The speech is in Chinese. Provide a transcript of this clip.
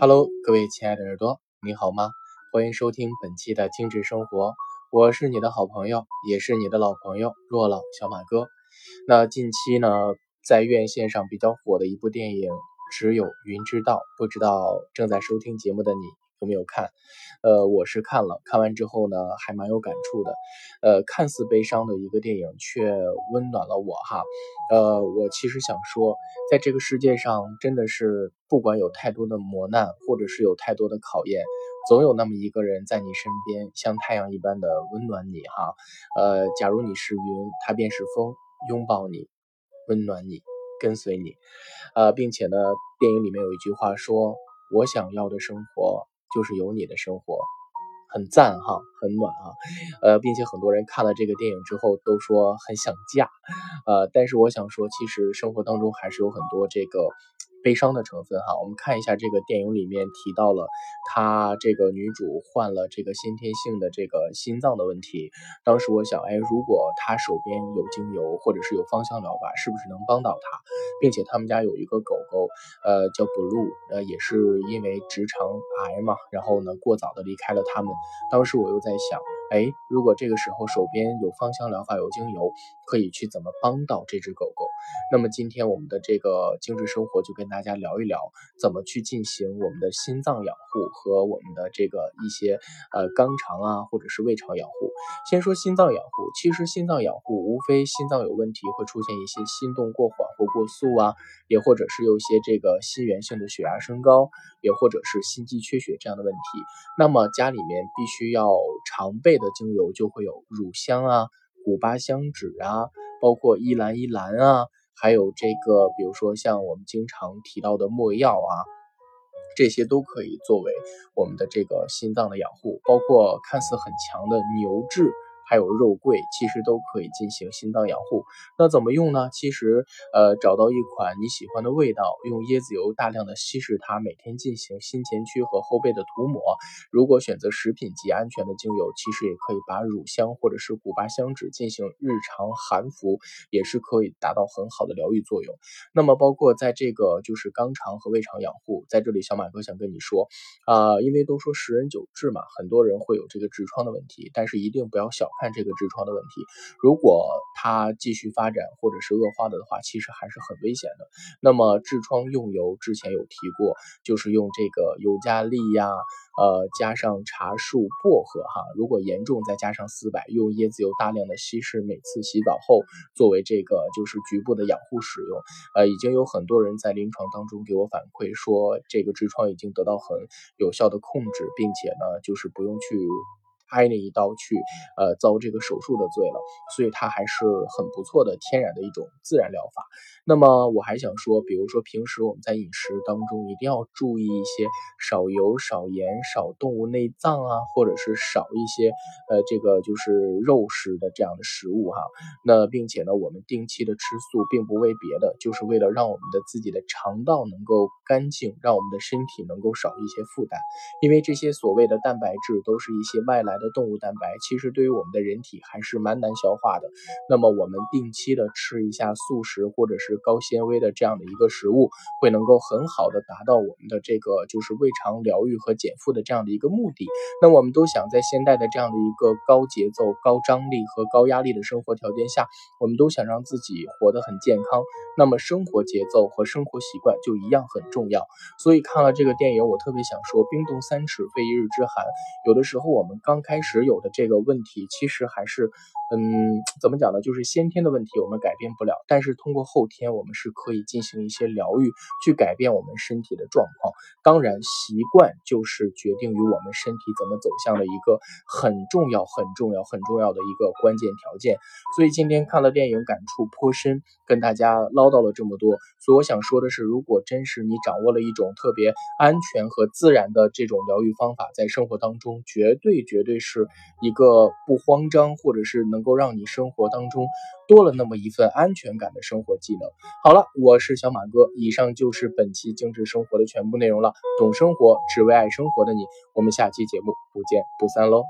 Hello，各位亲爱的耳朵，你好吗？欢迎收听本期的精致生活，我是你的好朋友，也是你的老朋友若老小马哥。那近期呢，在院线上比较火的一部电影《只有云知道》，不知道正在收听节目的你。有没有看？呃，我是看了，看完之后呢，还蛮有感触的。呃，看似悲伤的一个电影，却温暖了我哈。呃，我其实想说，在这个世界上，真的是不管有太多的磨难，或者是有太多的考验，总有那么一个人在你身边，像太阳一般的温暖你哈。呃，假如你是云，他便是风，拥抱你，温暖你，跟随你。呃，并且呢，电影里面有一句话说：“我想要的生活。”就是有你的生活，很赞哈，很暖啊，呃，并且很多人看了这个电影之后都说很想嫁，呃，但是我想说，其实生活当中还是有很多这个。悲伤的成分哈，我们看一下这个电影里面提到了，她这个女主患了这个先天性的这个心脏的问题。当时我想，哎，如果她手边有精油或者是有芳香疗法，是不是能帮到她？并且他们家有一个狗狗，呃，叫 Blue，呃，也是因为直肠癌嘛，然后呢过早的离开了他们。当时我又在想。哎，如果这个时候手边有芳香疗法、有精油，可以去怎么帮到这只狗狗？那么今天我们的这个精致生活就跟大家聊一聊，怎么去进行我们的心脏养护和我们的这个一些呃肛肠啊，或者是胃肠养护。先说心脏养护，其实心脏养护无非心脏有问题，会出现一些心动过缓或过速啊，也或者是有一些这个心源性的血压升高，也或者是心肌缺血这样的问题。那么家里面必须要常备。的精油就会有乳香啊、古巴香脂啊，包括依兰依兰啊，还有这个，比如说像我们经常提到的没药啊，这些都可以作为我们的这个心脏的养护，包括看似很强的牛至。还有肉桂，其实都可以进行心脏养护。那怎么用呢？其实，呃，找到一款你喜欢的味道，用椰子油大量的稀释它，每天进行心前区和后背的涂抹。如果选择食品级安全的精油，其实也可以把乳香或者是古巴香脂进行日常含服，也是可以达到很好的疗愈作用。那么，包括在这个就是肛肠和胃肠养护，在这里小马哥想跟你说，啊，因为都说十人九痔嘛，很多人会有这个痔疮的问题，但是一定不要小。看这个痔疮的问题，如果它继续发展或者是恶化的的话，其实还是很危险的。那么痔疮用油之前有提过，就是用这个尤加利呀，呃，加上茶树、薄荷哈。如果严重，再加上丝柏，用椰子油大量的稀释，每次洗澡后作为这个就是局部的养护使用。呃，已经有很多人在临床当中给我反馈说，这个痔疮已经得到很有效的控制，并且呢，就是不用去。挨那一刀去，呃，遭这个手术的罪了，所以它还是很不错的天然的一种自然疗法。那么我还想说，比如说平时我们在饮食当中一定要注意一些少油、少盐、少动物内脏啊，或者是少一些呃这个就是肉食的这样的食物哈。那并且呢，我们定期的吃素，并不为别的，就是为了让我们的自己的肠道能够干净，让我们的身体能够少一些负担。因为这些所谓的蛋白质都是一些外来。的动物蛋白其实对于我们的人体还是蛮难消化的，那么我们定期的吃一下素食或者是高纤维的这样的一个食物，会能够很好的达到我们的这个就是胃肠疗愈和减负的这样的一个目的。那我们都想在现代的这样的一个高节奏、高张力和高压力的生活条件下，我们都想让自己活得很健康。那么生活节奏和生活习惯就一样很重要。所以看了这个电影，我特别想说：冰冻三尺非一日之寒。有的时候我们刚开开始有的这个问题，其实还是，嗯，怎么讲呢？就是先天的问题，我们改变不了。但是通过后天，我们是可以进行一些疗愈，去改变我们身体的状况。当然，习惯就是决定于我们身体怎么走向的一个很重要、很重要、很重要的一个关键条件。所以今天看了电影，感触颇深，跟大家唠叨了这么多。所以我想说的是，如果真是你掌握了一种特别安全和自然的这种疗愈方法，在生活当中，绝对绝对。是一个不慌张，或者是能够让你生活当中多了那么一份安全感的生活技能。好了，我是小马哥，以上就是本期精致生活的全部内容了。懂生活，只为爱生活的你，我们下期节目不见不散喽。